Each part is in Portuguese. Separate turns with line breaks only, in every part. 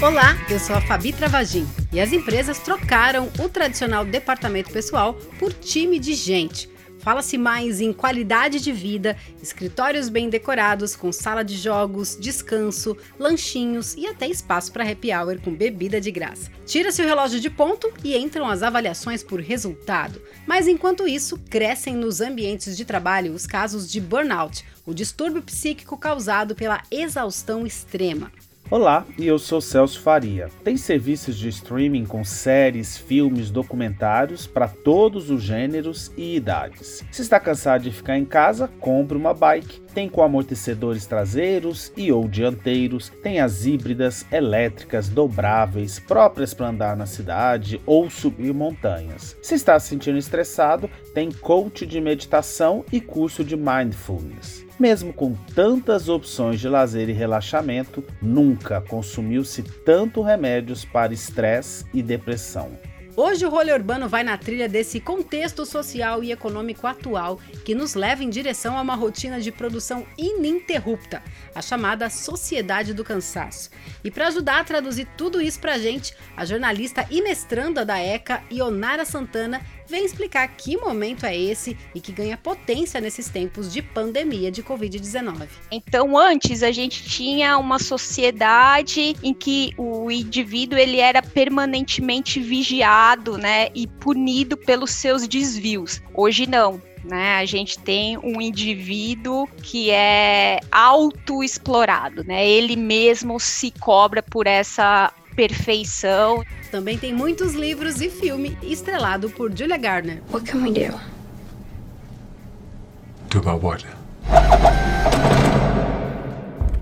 Olá, eu sou a Fabi Travagin e as empresas trocaram o tradicional departamento pessoal por time de gente. Fala-se mais em qualidade de vida, escritórios bem decorados, com sala de jogos, descanso, lanchinhos e até espaço para happy hour com bebida de graça. Tira-se o relógio de ponto e entram as avaliações por resultado. Mas enquanto isso, crescem nos ambientes de trabalho os casos de burnout, o distúrbio psíquico causado pela exaustão extrema.
Olá, e eu sou Celso Faria. Tem serviços de streaming com séries, filmes, documentários para todos os gêneros e idades. Se está cansado de ficar em casa, compre uma bike. Tem com amortecedores traseiros e ou dianteiros, tem as híbridas, elétricas, dobráveis, próprias para andar na cidade ou subir montanhas. Se está se sentindo estressado, tem coach de meditação e curso de mindfulness. Mesmo com tantas opções de lazer e relaxamento, nunca consumiu-se tanto remédios para estresse e depressão.
Hoje o rolê urbano vai na trilha desse contexto social e econômico atual que nos leva em direção a uma rotina de produção ininterrupta, a chamada sociedade do cansaço. E para ajudar a traduzir tudo isso para a gente, a jornalista e mestranda da ECA, Ionara Santana, vem explicar que momento é esse e que ganha potência nesses tempos de pandemia de Covid-19.
Então, antes a gente tinha uma sociedade em que o indivíduo ele era permanentemente vigiado, né, e punido pelos seus desvios. Hoje não. Né, a gente tem um indivíduo que é autoexplorado, né? Ele mesmo se cobra por essa perfeição.
Também tem muitos livros e filme estrelado por Julia Garner.
What can we do?
Do about what?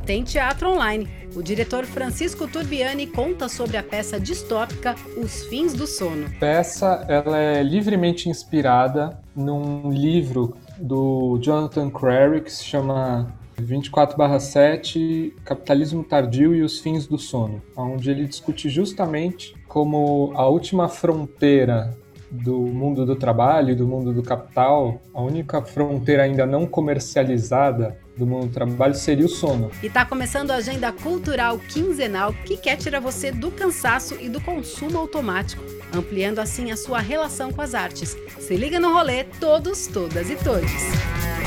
Tem teatro online. O diretor Francisco Turbiani conta sobre a peça distópica Os Fins do Sono.
A peça ela é livremente inspirada num livro do Jonathan Crary que se chama 24/7 Capitalismo Tardio e os Fins do Sono, onde ele discute justamente como a última fronteira do mundo do trabalho, do mundo do capital, a única fronteira ainda não comercializada do mundo do trabalho seria o sono.
E está começando a agenda cultural quinzenal que quer tirar você do cansaço e do consumo automático, ampliando assim a sua relação com as artes. Se liga no rolê, todos, todas e todos.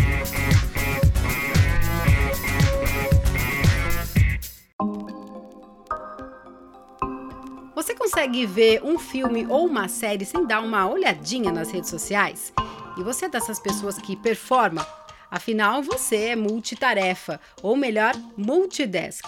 Consegue ver um filme ou uma série sem dar uma olhadinha nas redes sociais? E você é dessas pessoas que performa? Afinal, você é multitarefa, ou melhor, multidesk.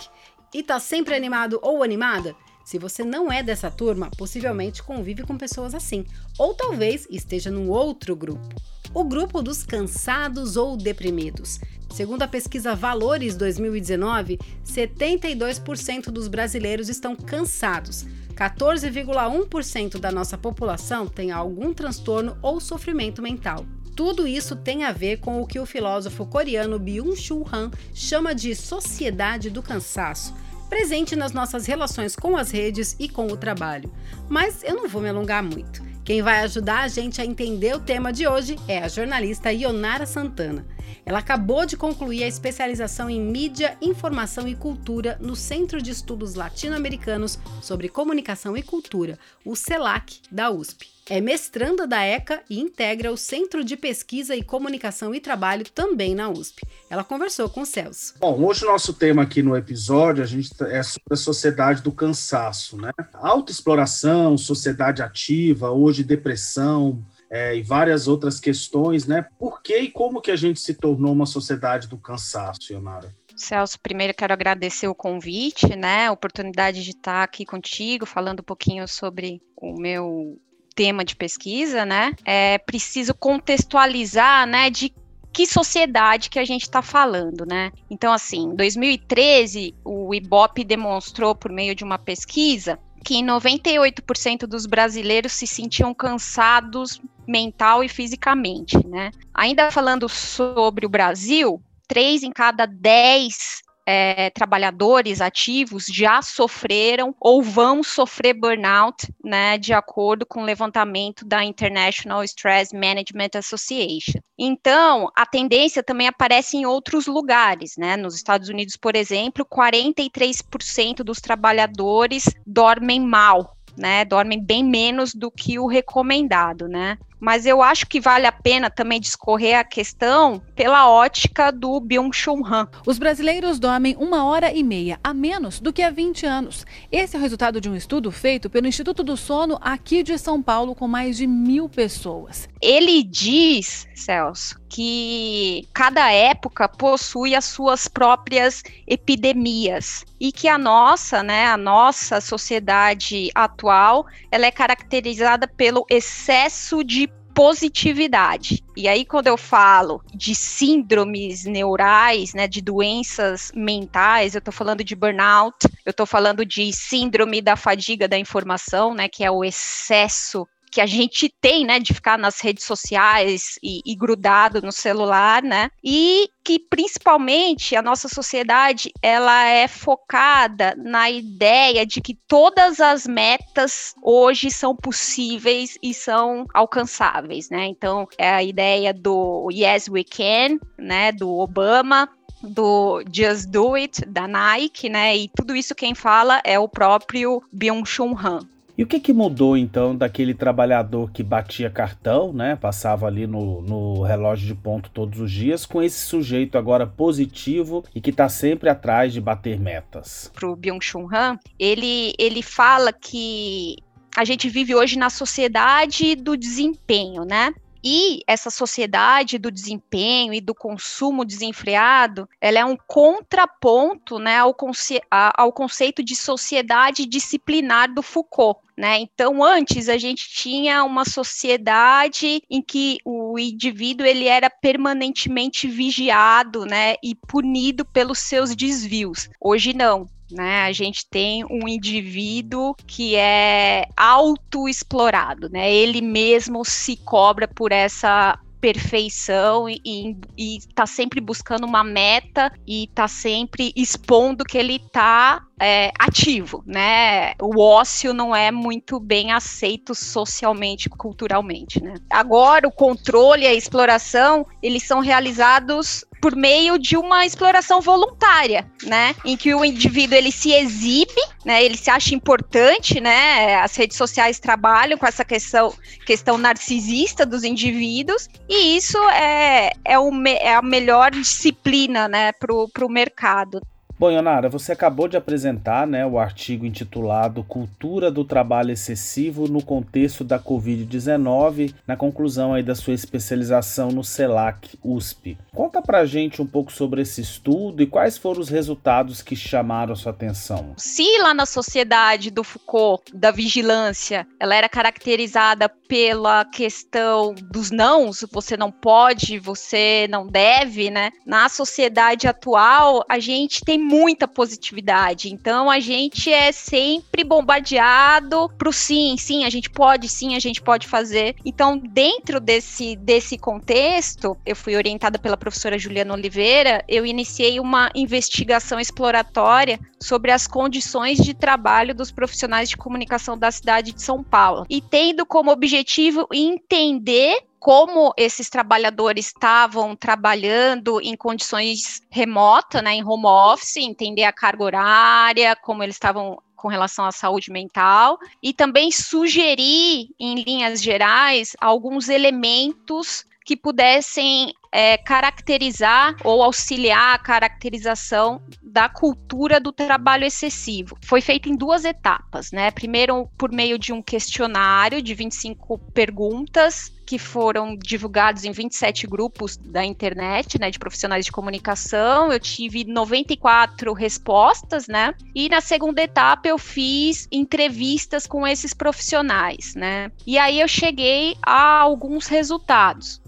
E tá sempre animado ou animada? Se você não é dessa turma, possivelmente convive com pessoas assim, ou talvez esteja num outro grupo. O grupo dos cansados ou deprimidos. Segundo a pesquisa Valores 2019, 72% dos brasileiros estão cansados. 14,1% da nossa população tem algum transtorno ou sofrimento mental. Tudo isso tem a ver com o que o filósofo coreano Byung-Chul Han chama de sociedade do cansaço, presente nas nossas relações com as redes e com o trabalho. Mas eu não vou me alongar muito. Quem vai ajudar a gente a entender o tema de hoje é a jornalista Ionara Santana. Ela acabou de concluir a especialização em mídia, informação e cultura no Centro de Estudos Latino-Americanos sobre Comunicação e Cultura, o CELAC, da USP. É mestranda da ECA e integra o Centro de Pesquisa e Comunicação e Trabalho também na USP. Ela conversou com o Celso.
Bom, hoje o nosso tema aqui no episódio a gente é sobre a sociedade do cansaço, né? Autoexploração, sociedade ativa, hoje depressão, é, e várias outras questões, né? Por que e como que a gente se tornou uma sociedade do cansaço, Ionara?
Celso, primeiro quero agradecer o convite, né? A oportunidade de estar aqui contigo, falando um pouquinho sobre o meu tema de pesquisa, né? É preciso contextualizar, né, de que sociedade que a gente está falando, né? Então, assim, em 2013, o IBOP demonstrou, por meio de uma pesquisa, que 98% dos brasileiros se sentiam cansados mental e fisicamente, né? Ainda falando sobre o Brasil, três em cada dez é, trabalhadores ativos já sofreram ou vão sofrer burnout, né, de acordo com o levantamento da International Stress Management Association. Então, a tendência também aparece em outros lugares, né? Nos Estados Unidos, por exemplo, 43% dos trabalhadores dormem mal, né? Dormem bem menos do que o recomendado, né? Mas eu acho que vale a pena também discorrer a questão pela ótica do Byung-Chul Han.
Os brasileiros dormem uma hora e meia a menos do que há 20 anos. Esse é o resultado de um estudo feito pelo Instituto do Sono aqui de São Paulo com mais de mil pessoas.
Ele diz, Celso, que cada época possui as suas próprias epidemias e que a nossa, né, a nossa sociedade atual, ela é caracterizada pelo excesso de positividade. E aí, quando eu falo de síndromes neurais, né, de doenças mentais, eu estou falando de burnout, eu estou falando de síndrome da fadiga da informação, né, que é o excesso que a gente tem, né, de ficar nas redes sociais e, e, grudado no celular, né, e que principalmente a nossa sociedade ela é focada na ideia de que todas as metas hoje são possíveis e são alcançáveis, né? Então é a ideia do Yes We Can, né, do Obama, do Just Do It da Nike, né? E tudo isso quem fala é o próprio Byung-Chul Han.
E o que, que mudou então daquele trabalhador que batia cartão, né, passava ali no, no relógio de ponto todos os dias, com esse sujeito agora positivo e que está sempre atrás de bater metas?
Para o Byung-Chul Han, ele, ele fala que a gente vive hoje na sociedade do desempenho, né? E essa sociedade do desempenho e do consumo desenfreado, ela é um contraponto né, ao, conce ao conceito de sociedade disciplinar do Foucault. Né? Então, antes a gente tinha uma sociedade em que o indivíduo ele era permanentemente vigiado, né, e punido pelos seus desvios. Hoje não. Né, a gente tem um indivíduo que é autoexplorado, né? Ele mesmo se cobra por essa perfeição e está sempre buscando uma meta e está sempre expondo que ele está é, ativo, né? O ócio não é muito bem aceito socialmente, culturalmente, né? Agora, o controle e a exploração, eles são realizados por meio de uma exploração voluntária, né? Em que o indivíduo ele se exibe, né? Ele se acha importante, né? As redes sociais trabalham com essa questão, questão narcisista dos indivíduos e isso é, é, o, é a melhor disciplina, né? Para o mercado.
Bom, Ionara, você acabou de apresentar né, o artigo intitulado Cultura do Trabalho Excessivo no Contexto da Covid-19, na conclusão aí da sua especialização no CELAC USP. Conta pra gente um pouco sobre esse estudo e quais foram os resultados que chamaram sua atenção.
Se lá na sociedade do Foucault, da vigilância, ela era caracterizada pela questão dos nãos, você não pode, você não deve, né? Na sociedade atual, a gente tem muita positividade. Então a gente é sempre bombardeado pro sim, sim, a gente pode, sim, a gente pode fazer. Então, dentro desse, desse contexto, eu fui orientada pela professora Juliana Oliveira, eu iniciei uma investigação exploratória sobre as condições de trabalho dos profissionais de comunicação da cidade de São Paulo. E tendo como objetivo entender como esses trabalhadores estavam trabalhando em condições remotas, né, em home office, entender a carga horária, como eles estavam com relação à saúde mental e também sugerir, em linhas gerais, alguns elementos que pudessem é, caracterizar ou auxiliar a caracterização da cultura do trabalho excessivo. Foi feito em duas etapas, né? Primeiro, por meio de um questionário de 25 perguntas que foram divulgados em 27 grupos da internet, né, de profissionais de comunicação. Eu tive 94 respostas, né? E na segunda etapa eu fiz entrevistas com esses profissionais, né? E aí eu cheguei a alguns resultados.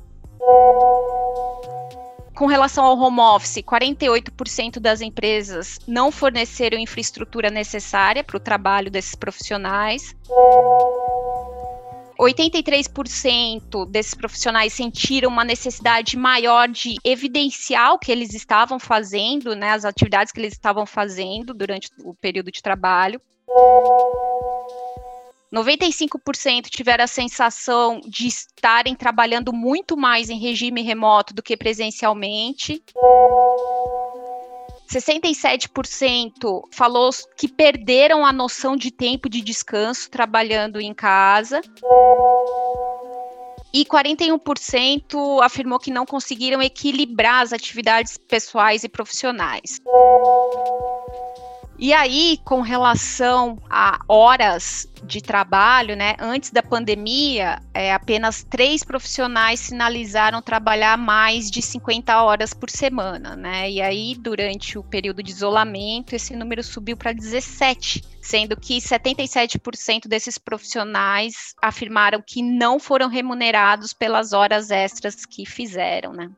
Com relação ao home office, 48% das empresas não forneceram infraestrutura necessária para o trabalho desses profissionais. 83% desses profissionais sentiram uma necessidade maior de evidenciar o que eles estavam fazendo, né, as atividades que eles estavam fazendo durante o período de trabalho. 95% tiveram a sensação de estarem trabalhando muito mais em regime remoto do que presencialmente. 67% falou que perderam a noção de tempo de descanso trabalhando em casa. E 41% afirmou que não conseguiram equilibrar as atividades pessoais e profissionais. E aí, com relação a horas de trabalho, né, antes da pandemia, é, apenas três profissionais sinalizaram trabalhar mais de 50 horas por semana, né? E aí, durante o período de isolamento, esse número subiu para 17, sendo que 77% desses profissionais afirmaram que não foram remunerados pelas horas extras que fizeram, né?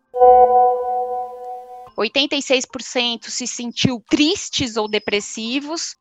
86% se sentiu tristes ou depressivos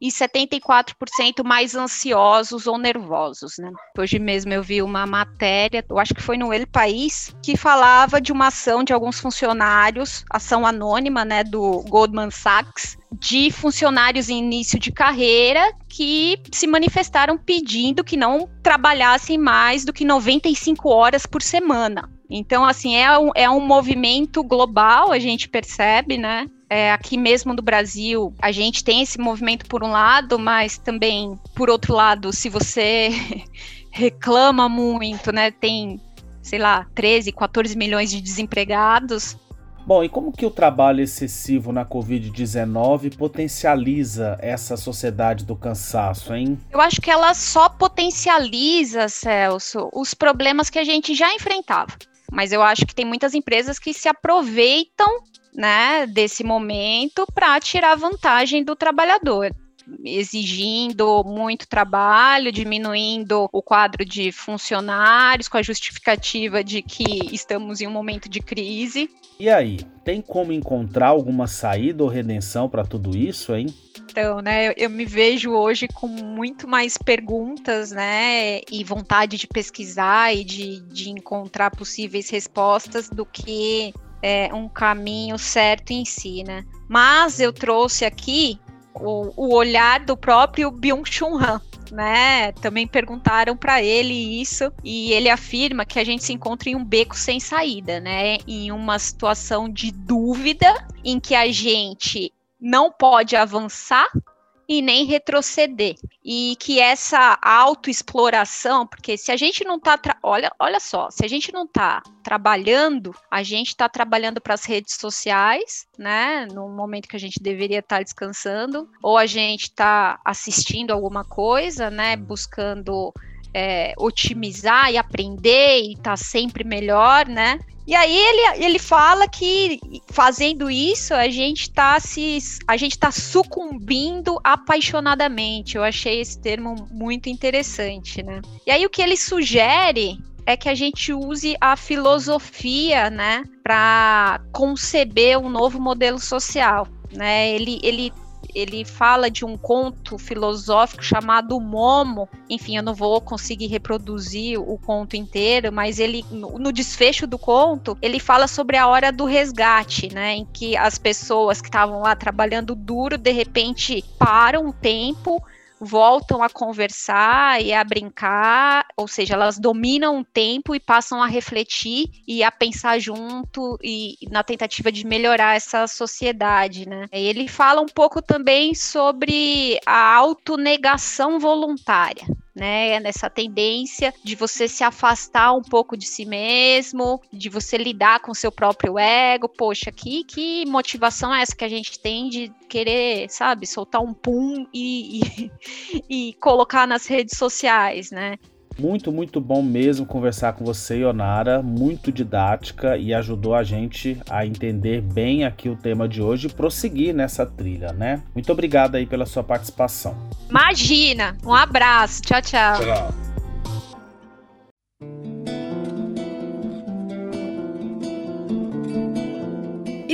e 74% mais ansiosos ou nervosos, né? Hoje mesmo eu vi uma matéria, eu acho que foi no El País, que falava de uma ação de alguns funcionários, ação anônima, né, do Goldman Sachs, de funcionários em início de carreira que se manifestaram pedindo que não trabalhassem mais do que 95 horas por semana. Então, assim, é um, é um movimento global, a gente percebe, né? É, aqui mesmo no Brasil, a gente tem esse movimento por um lado, mas também, por outro lado, se você reclama muito, né? Tem, sei lá, 13, 14 milhões de desempregados.
Bom, e como que o trabalho excessivo na Covid-19 potencializa essa sociedade do cansaço, hein?
Eu acho que ela só potencializa, Celso, os problemas que a gente já enfrentava. Mas eu acho que tem muitas empresas que se aproveitam né, desse momento para tirar vantagem do trabalhador exigindo muito trabalho, diminuindo o quadro de funcionários com a justificativa de que estamos em um momento de crise.
E aí, tem como encontrar alguma saída ou redenção para tudo isso, hein?
Então, né, eu, eu, me vejo hoje com muito mais perguntas, né, e vontade de pesquisar e de, de encontrar possíveis respostas do que é, um caminho certo em si, né. Mas eu trouxe aqui o, o olhar do próprio Byung-Chul Han, né? Também perguntaram para ele isso e ele afirma que a gente se encontra em um beco sem saída, né? Em uma situação de dúvida em que a gente não pode avançar e nem retroceder. E que essa autoexploração, porque se a gente não está, olha, olha só, se a gente não está trabalhando, a gente está trabalhando para as redes sociais, né? No momento que a gente deveria estar tá descansando, ou a gente está assistindo alguma coisa, né? Buscando é, otimizar e aprender e estar tá sempre melhor, né? E aí ele, ele fala que fazendo isso a gente tá se a gente tá sucumbindo apaixonadamente. Eu achei esse termo muito interessante, né? E aí o que ele sugere é que a gente use a filosofia, né, para conceber um novo modelo social, né? Ele, ele ele fala de um conto filosófico chamado Momo. Enfim, eu não vou conseguir reproduzir o conto inteiro, mas ele no desfecho do conto, ele fala sobre a hora do resgate, né, em que as pessoas que estavam lá trabalhando duro de repente param o tempo voltam a conversar e a brincar, ou seja, elas dominam o tempo e passam a refletir e a pensar junto e na tentativa de melhorar essa sociedade, né? Ele fala um pouco também sobre a autonegação voluntária né? Nessa tendência de você se afastar um pouco de si mesmo, de você lidar com seu próprio ego. Poxa, que, que motivação é essa que a gente tem de querer, sabe, soltar um pum e, e, e colocar nas redes sociais, né?
Muito, muito bom mesmo conversar com você, Ionara. Muito didática e ajudou a gente a entender bem aqui o tema de hoje e prosseguir nessa trilha, né? Muito obrigado aí pela sua participação.
Imagina! Um abraço. Tchau, tchau. Tchau.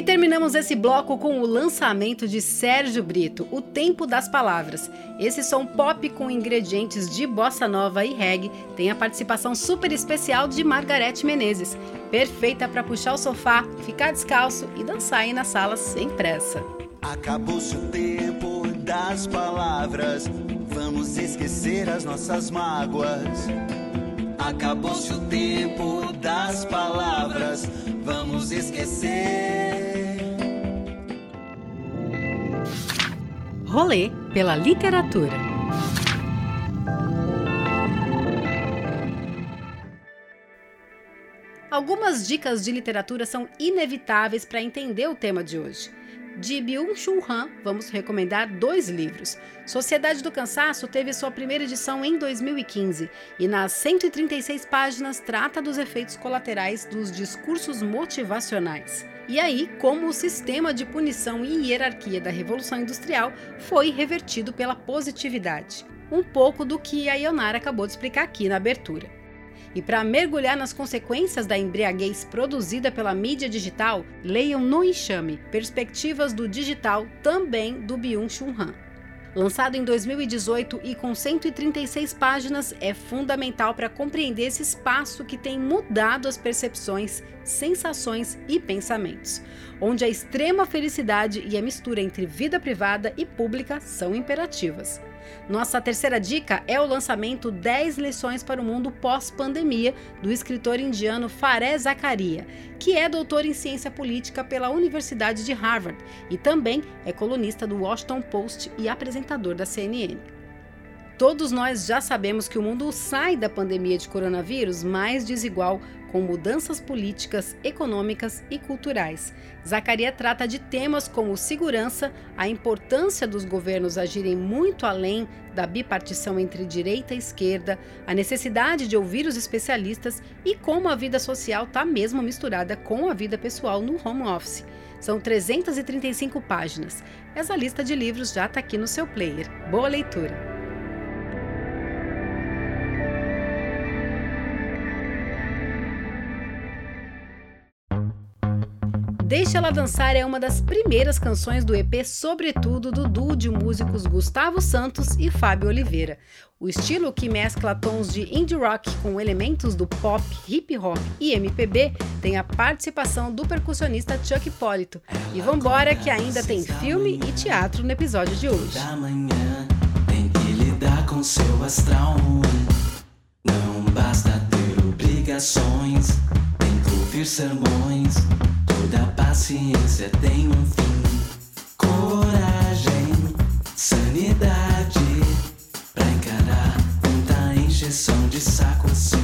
E terminamos esse bloco com o lançamento de Sérgio Brito, O Tempo das Palavras. Esse som pop com ingredientes de bossa nova e reggae tem a participação super especial de Margarete Menezes, perfeita para puxar o sofá, ficar descalço e dançar aí na sala sem pressa.
Acabou-se o tempo das palavras, vamos esquecer as nossas mágoas. Acabou-se o tempo das palavras, vamos esquecer.
Rolê pela literatura. Algumas dicas de literatura são inevitáveis para entender o tema de hoje. De Byung-Chul Han, vamos recomendar dois livros. Sociedade do Cansaço teve sua primeira edição em 2015 e nas 136 páginas trata dos efeitos colaterais dos discursos motivacionais. E aí, como o sistema de punição e hierarquia da Revolução Industrial foi revertido pela positividade. Um pouco do que a Ionara acabou de explicar aqui na abertura. E para mergulhar nas consequências da embriaguez produzida pela mídia digital, leiam No Enxame, Perspectivas do Digital, também do Byung-Chul Han. Lançado em 2018 e com 136 páginas, é fundamental para compreender esse espaço que tem mudado as percepções, sensações e pensamentos, onde a extrema felicidade e a mistura entre vida privada e pública são imperativas. Nossa terceira dica é o lançamento 10 lições para o mundo pós-pandemia do escritor indiano Fareh Zakaria, que é doutor em ciência política pela Universidade de Harvard e também é colunista do Washington Post e apresentador da CNN. Todos nós já sabemos que o mundo sai da pandemia de coronavírus mais desigual, com mudanças políticas, econômicas e culturais. Zacaria trata de temas como segurança, a importância dos governos agirem muito além da bipartição entre direita e esquerda, a necessidade de ouvir os especialistas e como a vida social está mesmo misturada com a vida pessoal no home office. São 335 páginas. Essa lista de livros já está aqui no seu player. Boa leitura! Deixa Ela Dançar é uma das primeiras canções do EP Sobretudo do duo de músicos Gustavo Santos e Fábio Oliveira. O estilo que mescla tons de indie rock com elementos do pop, hip hop e MPB tem a participação do percussionista Chuck Hipólito. E vambora que ainda tem filme e teatro no episódio de hoje.
Da manhã tem que lidar com seu astral Não basta ter obrigações, tem que ouvir sermões. Paciência tem um fim. Coragem, sanidade. Pra encarar tanta injeção de saco assim.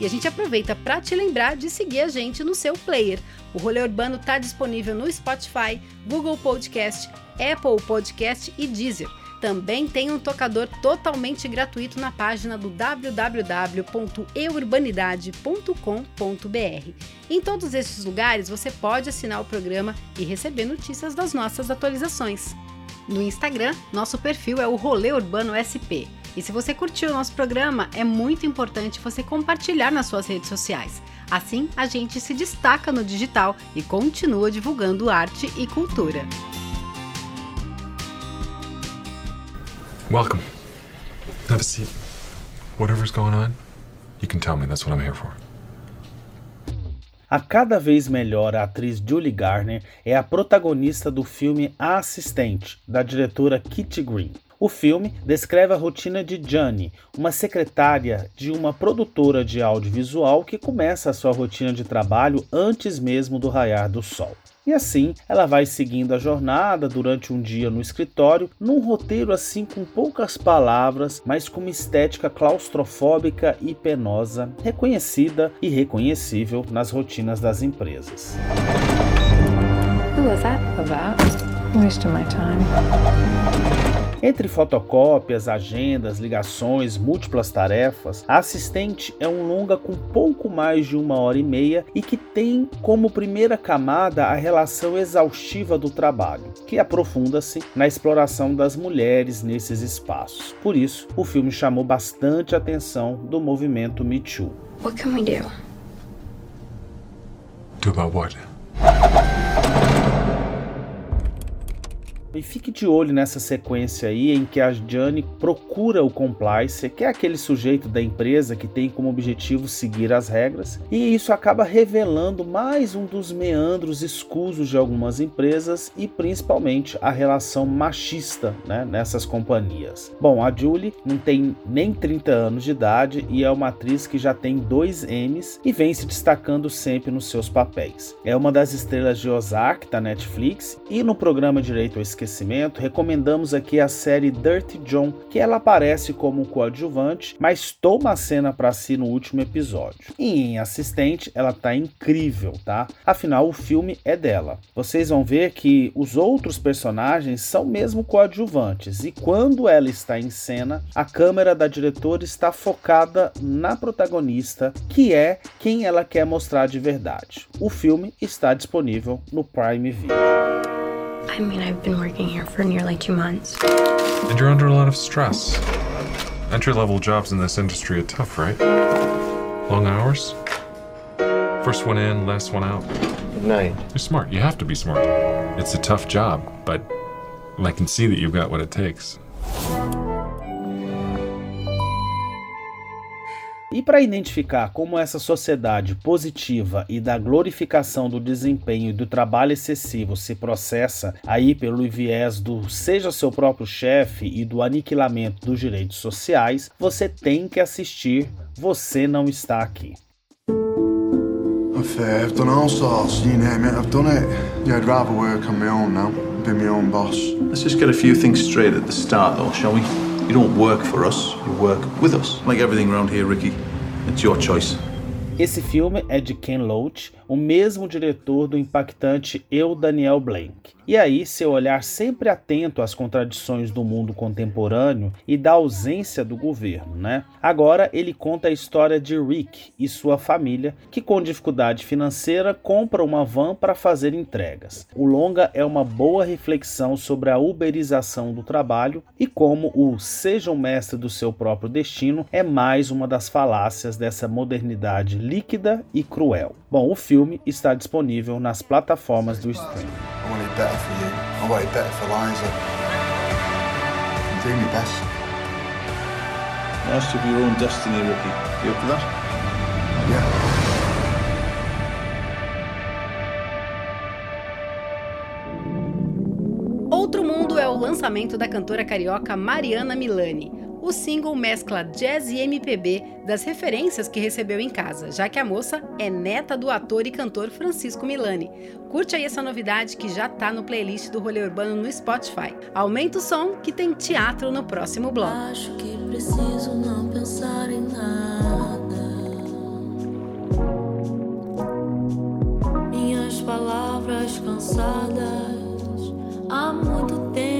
E a gente aproveita para te lembrar de seguir a gente no seu player. O Rolê Urbano está disponível no Spotify, Google Podcast, Apple Podcast e Deezer. Também tem um tocador totalmente gratuito na página do www.eurbanidade.com.br. Em todos esses lugares você pode assinar o programa e receber notícias das nossas atualizações. No Instagram, nosso perfil é o Rolê Urbano SP. E se você curtiu o nosso programa, é muito importante você compartilhar nas suas redes sociais. Assim, a gente se destaca no digital e continua divulgando arte e cultura.
Welcome. Have a seat. Whatever's going on, you can tell me. That's what I'm here for.
A cada vez melhor a atriz Julie Garner é a protagonista do filme A Assistente, da diretora Kitty Green. O filme descreve a rotina de Jane, uma secretária de uma produtora de audiovisual que começa a sua rotina de trabalho antes mesmo do raiar do sol. E assim, ela vai seguindo a jornada durante um dia no escritório, num roteiro assim com poucas palavras, mas com uma estética claustrofóbica e penosa, reconhecida e reconhecível nas rotinas das empresas.
Who was that about? Wasting my time.
Entre fotocópias, agendas, ligações, múltiplas tarefas, a assistente é um longa com pouco mais de uma hora e meia e que tem como primeira camada a relação exaustiva do trabalho, que aprofunda-se na exploração das mulheres nesses espaços. Por isso, o filme chamou bastante atenção do movimento Me Too.
What can we do?
Do about what?
E fique de olho nessa sequência aí em que a Jane procura o complice, que é aquele sujeito da empresa que tem como objetivo seguir as regras, e isso acaba revelando mais um dos meandros escusos de algumas empresas e principalmente a relação machista né, nessas companhias. Bom, a Julie não tem nem 30 anos de idade e é uma atriz que já tem dois Emmys e vem se destacando sempre nos seus papéis. É uma das estrelas de Ozark da Netflix e no programa Direito ao esquecimento, recomendamos aqui a série Dirty John, que ela aparece como coadjuvante, mas toma a cena para si no último episódio. E em assistente, ela tá incrível, tá? Afinal, o filme é dela. Vocês vão ver que os outros personagens são mesmo coadjuvantes, e quando ela está em cena, a câmera da diretora está focada na protagonista, que é quem ela quer mostrar de verdade. O filme está disponível no Prime Video.
I mean, I've been working here for nearly two months.
And you're under a lot of stress. Entry level jobs in this industry are tough, right? Long hours? First one in, last one out.
Good night.
You're smart. You have to be smart. It's a tough job, but I can see that you've got what it takes.
E para identificar como essa sociedade positiva e da glorificação do desempenho e do trabalho excessivo se processa aí pelo viés do seja seu próprio chefe e do aniquilamento dos direitos sociais, você tem que assistir Você Não Está Aqui.
It, I've done it. Yeah, I'd rather work on my own now, be my own boss.
Let's just get a few things straight at the start, though, shall we? You don't work for us, you work with us. Like everything around here, Ricky. It's your choice.
Esse filme é de Ken Loach, o mesmo diretor do impactante Eu, Daniel Blank. E aí, seu olhar sempre atento às contradições do mundo contemporâneo e da ausência do governo, né? Agora ele conta a história de Rick e sua família, que com dificuldade financeira compra uma van para fazer entregas. O longa é uma boa reflexão sobre a uberização do trabalho e como o seja o mestre do seu próprio destino é mais uma das falácias dessa modernidade líquida e cruel. Bom, o filme está disponível nas plataformas do streaming.
Outro Mundo é o lançamento da cantora carioca Mariana Milani. O single mescla jazz e MPB das referências que recebeu em casa, já que a moça é neta do ator e cantor Francisco Milani. Curte aí essa novidade que já tá no playlist do Rolê Urbano no Spotify. Aumenta o som que tem teatro no próximo bloco.
Acho que preciso não pensar em nada. Minhas palavras cansadas há muito tempo.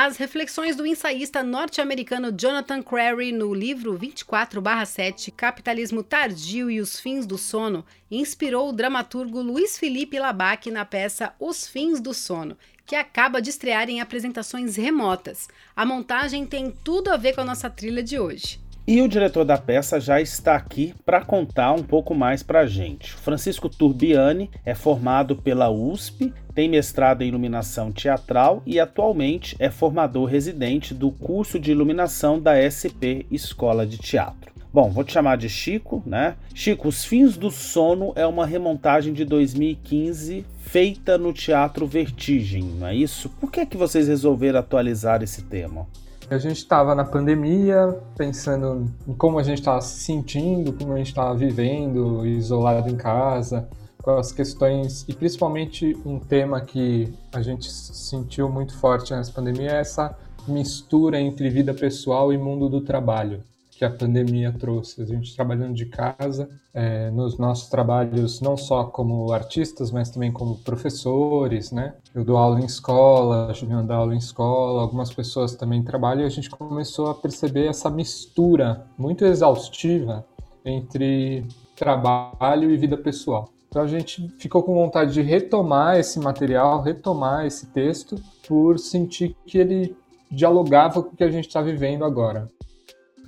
As reflexões do ensaísta norte-americano Jonathan Crary no livro 24/7 Capitalismo Tardio e os Fins do Sono inspirou o dramaturgo Luiz Felipe Labac na peça Os Fins do Sono, que acaba de estrear em apresentações remotas. A montagem tem tudo a ver com a nossa trilha de hoje.
E o diretor da peça já está aqui para contar um pouco mais para a gente. Francisco Turbiani é formado pela USP, tem mestrado em iluminação teatral e atualmente é formador residente do curso de iluminação da SP Escola de Teatro. Bom, vou te chamar de Chico, né? Chico, Os Fins do Sono é uma remontagem de 2015 feita no Teatro Vertigem, não é isso? Por que é que vocês resolveram atualizar esse tema?
A gente estava na pandemia, pensando em como a gente estava se sentindo, como a gente estava vivendo, isolado em casa, com as questões, e principalmente um tema que a gente sentiu muito forte nessa pandemia é essa mistura entre vida pessoal e mundo do trabalho que a pandemia trouxe. A gente trabalhando de casa, é, nos nossos trabalhos, não só como artistas, mas também como professores, né? Eu dou aula em escola, a Juliana dá aula em escola, algumas pessoas também trabalham e a gente começou a perceber essa mistura muito exaustiva entre trabalho e vida pessoal. Então a gente ficou com vontade de retomar esse material, retomar esse texto, por sentir que ele dialogava com o que a gente está vivendo agora.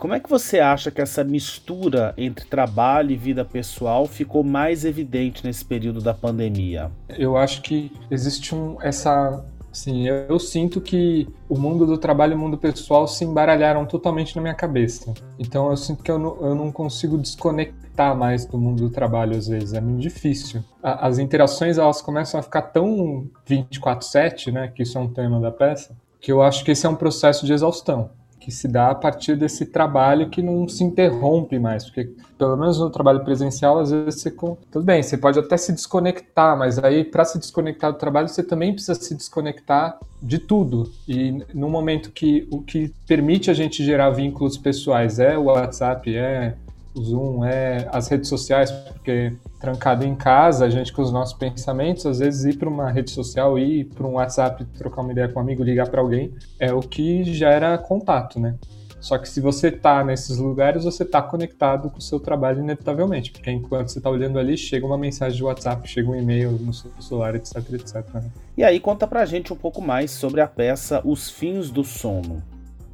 Como é que você acha que essa mistura entre trabalho e vida pessoal ficou mais evidente nesse período da pandemia?
Eu acho que existe um, essa Sim, eu, sinto que o mundo do trabalho e o mundo pessoal se embaralharam totalmente na minha cabeça. Então eu sinto que eu não, eu não consigo desconectar mais do mundo do trabalho às vezes, é muito difícil. A, as interações elas começam a ficar tão 24/7, né, que isso é um tema da peça, que eu acho que esse é um processo de exaustão que se dá a partir desse trabalho que não se interrompe mais, porque pelo menos no trabalho presencial, às vezes você tudo bem, você pode até se desconectar, mas aí para se desconectar do trabalho, você também precisa se desconectar de tudo. E no momento que o que permite a gente gerar vínculos pessoais é o WhatsApp, é o Zoom, é as redes sociais, porque trancado em casa, a gente com os nossos pensamentos, às vezes ir para uma rede social, ir para um WhatsApp, trocar uma ideia com um amigo, ligar para alguém, é o que gera contato, né? Só que se você está nesses lugares, você está conectado com o seu trabalho inevitavelmente, porque enquanto você está olhando ali, chega uma mensagem de WhatsApp, chega um e-mail no seu celular, etc, etc. Né?
E aí conta pra gente um pouco mais sobre a peça Os Fins do Sono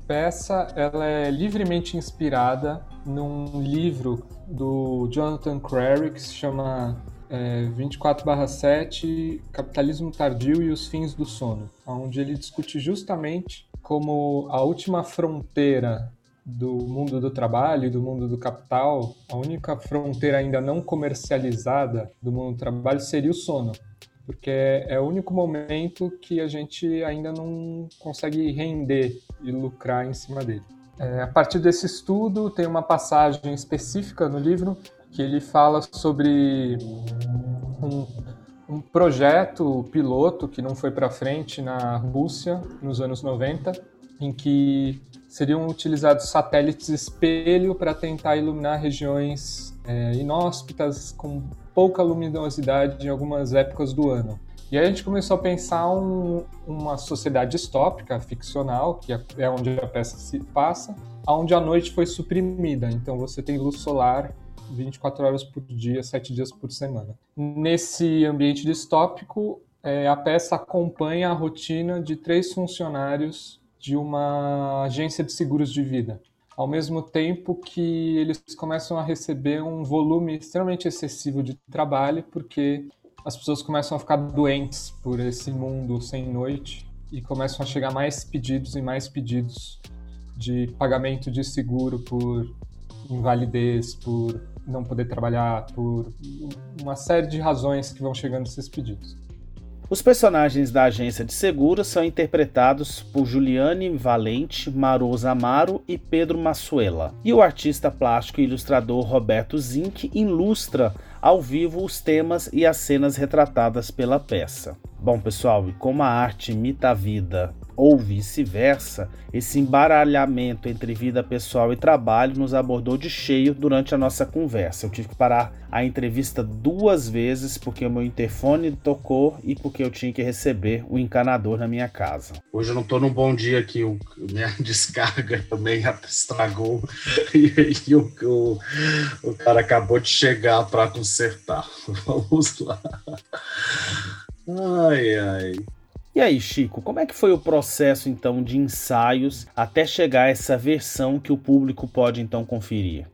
peça ela é livremente inspirada num livro do Jonathan Crary que se chama é, 24/7 Capitalismo Tardio e os Fins do Sono, onde ele discute justamente como a última fronteira do mundo do trabalho do mundo do capital, a única fronteira ainda não comercializada do mundo do trabalho seria o sono porque é o único momento que a gente ainda não consegue render e lucrar em cima dele. É, a partir desse estudo, tem uma passagem específica no livro que ele fala sobre um, um projeto piloto que não foi para frente na Rússia nos anos 90, em que seriam utilizados satélites espelho para tentar iluminar regiões é, inóspitas com pouca luminosidade em algumas épocas do ano. E aí a gente começou a pensar um, uma sociedade distópica, ficcional, que é, é onde a peça se passa, onde a noite foi suprimida. Então você tem luz solar 24 horas por dia, 7 dias por semana. Nesse ambiente distópico, é, a peça acompanha a rotina de três funcionários de uma agência de seguros de vida ao mesmo tempo que eles começam a receber um volume extremamente excessivo de trabalho, porque as pessoas começam a ficar doentes por esse mundo sem noite e começam a chegar mais pedidos e mais pedidos de pagamento de seguro por invalidez, por não poder trabalhar, por uma série de razões que vão chegando esses pedidos.
Os personagens da agência de seguros são interpretados por Juliane Valente, Marosa Amaro e Pedro Massuela. E o artista plástico e ilustrador Roberto Zink ilustra ao vivo os temas e as cenas retratadas pela peça. Bom, pessoal, e como a arte imita a vida ou vice-versa, esse embaralhamento entre vida pessoal e trabalho nos abordou de cheio durante a nossa conversa. Eu tive que parar a entrevista duas vezes porque o meu interfone tocou e porque eu tinha que receber o encanador na minha casa.
Hoje eu não estou num bom dia aqui, o, minha descarga também estragou e o, o, o cara acabou de chegar para consertar. Vamos lá. Ai, ai.
E aí, Chico, como é que foi o processo então de ensaios até chegar a essa versão que o público pode então conferir?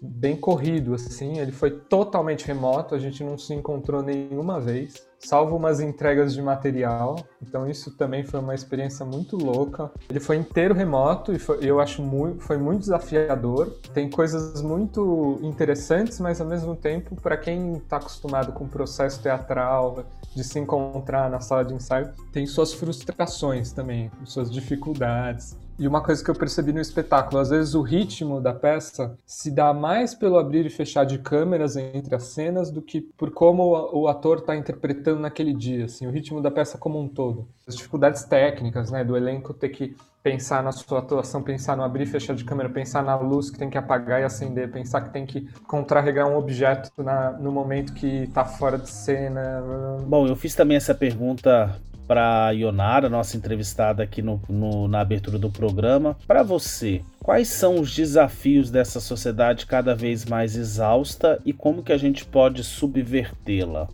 Bem corrido, assim, ele foi totalmente remoto, a gente não se encontrou nenhuma vez salvo umas entregas de material. Então isso também foi uma experiência muito louca. Ele foi inteiro remoto e foi, eu acho muito, foi muito desafiador. Tem coisas muito interessantes, mas ao mesmo tempo, para quem está acostumado com o processo teatral, de se encontrar na sala de ensaio, tem suas frustrações também, suas dificuldades. E uma coisa que eu percebi no espetáculo, às vezes o ritmo da peça se dá mais pelo abrir e fechar de câmeras entre as cenas do que por como o ator está interpretando naquele dia, assim, o ritmo da peça como um todo. As dificuldades técnicas, né, do elenco ter que pensar na sua atuação, pensar no abrir e fechar de câmera, pensar na luz que tem que apagar e acender, pensar que tem que contrarregar um objeto na, no momento que está fora de cena.
Bom, eu fiz também essa pergunta para Ionara, nossa entrevistada aqui no, no, na abertura do programa. Para você, quais são os desafios dessa sociedade cada vez mais exausta e como que a gente pode subvertê-la?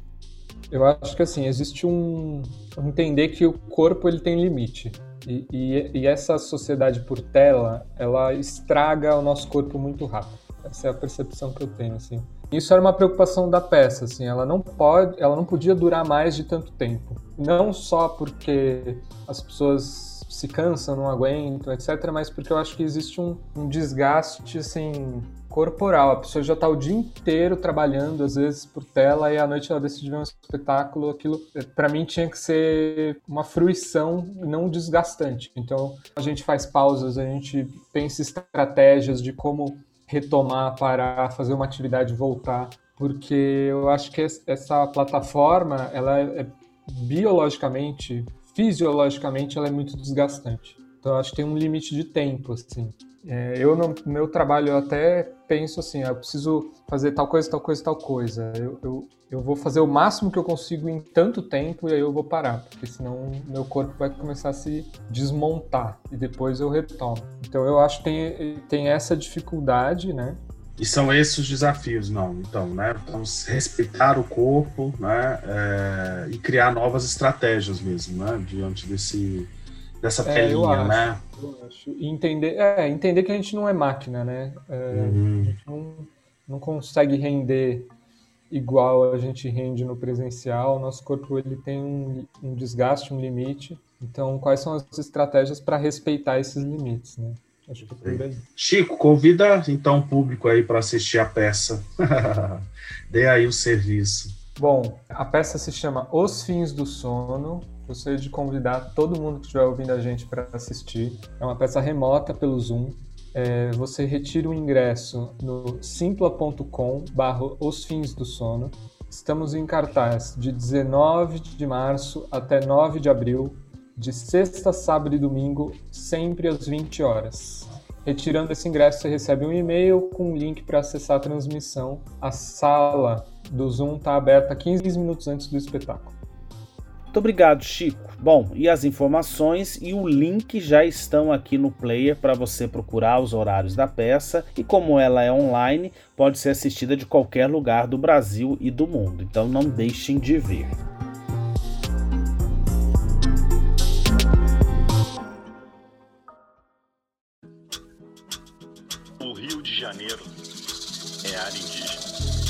Eu acho que assim existe um entender que o corpo ele tem limite. E, e, e essa sociedade por tela, ela estraga o nosso corpo muito rápido. Essa é a percepção que eu tenho, assim. Isso era uma preocupação da peça, assim, ela não pode, ela não podia durar mais de tanto tempo. Não só porque as pessoas se cansam, não aguentam, etc., mas porque eu acho que existe um, um desgaste, assim, corporal. A pessoa já está o dia inteiro trabalhando, às vezes por tela, e à noite ela decide ver um espetáculo. Aquilo, para mim, tinha que ser uma fruição, não desgastante. Então, a gente faz pausas, a gente pensa estratégias de como retomar, parar, fazer uma atividade voltar, porque eu acho que essa plataforma, ela é biologicamente, fisiologicamente, ela é muito desgastante. Então, acho que tem um limite de tempo, assim. É, eu no meu trabalho eu até penso assim, ah, eu preciso fazer tal coisa, tal coisa, tal coisa. Eu, eu, eu vou fazer o máximo que eu consigo em tanto tempo e aí eu vou parar, porque senão meu corpo vai começar a se desmontar e depois eu retomo. Então eu acho que tem, tem essa dificuldade, né?
E são esses os desafios, não? Então, né? Vamos respeitar o corpo, né? É, e criar novas estratégias mesmo, né? Diante desse dessa é, telinha, né?
E entender, é, entender que a gente não é máquina, né? É, uhum. A gente não, não consegue render igual a gente rende no presencial. Nosso corpo ele tem um, um desgaste, um limite. Então, quais são as estratégias para respeitar esses limites, né? Acho que é
Chico, convida então o público aí para assistir a peça. Dê aí o serviço.
Bom, a peça se chama Os Fins do Sono, Gostaria de convidar todo mundo que estiver ouvindo a gente para assistir. É uma peça remota pelo Zoom. É, você retira o ingresso no simpla.com barra Os Fins do Sono. Estamos em cartaz de 19 de março até 9 de abril, de sexta, sábado e domingo, sempre às 20 horas. Retirando esse ingresso, você recebe um e-mail com um link para acessar a transmissão. A sala do Zoom está aberta 15 minutos antes do espetáculo.
Muito obrigado, Chico. Bom, e as informações e o link já estão aqui no player para você procurar os horários da peça e como ela é online, pode ser assistida de qualquer lugar do Brasil e do mundo. Então não deixem de ver.
O Rio de Janeiro é área indígena.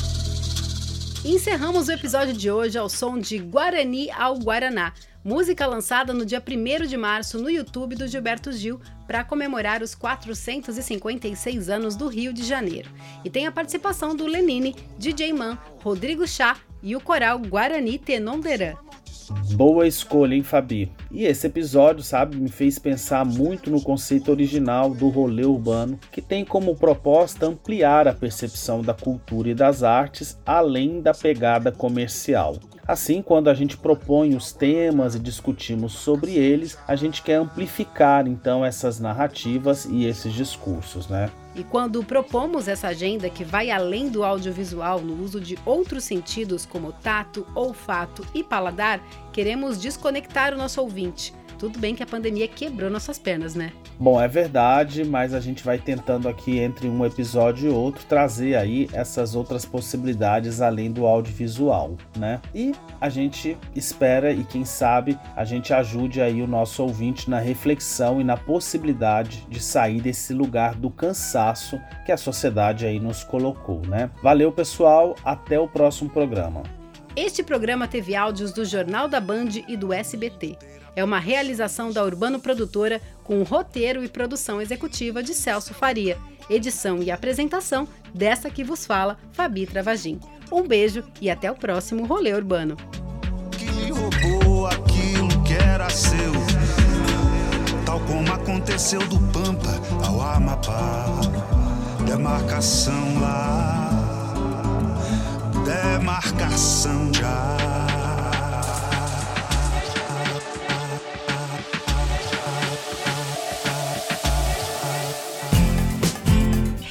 Encerramos o episódio de hoje ao som de Guarani ao Guaraná, música lançada no dia 1 de março no YouTube do Gilberto Gil para comemorar os 456 anos do Rio de Janeiro. E tem a participação do Lenine, DJ Man, Rodrigo Chá e o coral Guarani Tenonderã.
Boa escolha, hein, Fabi? E esse episódio, sabe, me fez pensar muito no conceito original do rolê urbano, que tem como proposta ampliar a percepção da cultura e das artes além da pegada comercial. Assim, quando a gente propõe os temas e discutimos sobre eles, a gente quer amplificar então essas narrativas e esses discursos, né?
E quando propomos essa agenda que vai além do audiovisual no uso de outros sentidos como tato, olfato e paladar, queremos desconectar o nosso ouvinte tudo bem que a pandemia quebrou nossas pernas, né?
Bom, é verdade, mas a gente vai tentando aqui entre um episódio e outro trazer aí essas outras possibilidades além do audiovisual, né? E a gente espera e quem sabe a gente ajude aí o nosso ouvinte na reflexão e na possibilidade de sair desse lugar do cansaço que a sociedade aí nos colocou, né? Valeu, pessoal, até o próximo programa.
Este programa teve áudios do Jornal da Band e do SBT é uma realização da Urbano Produtora com roteiro e produção executiva de Celso Faria, edição e apresentação dessa que vos fala, Fabi Travagin. Um beijo e até o próximo Rolê Urbano.
Que roubou aquilo que era seu, tal como aconteceu do Pampa ao Amapá, demarcação lá, demarcação já.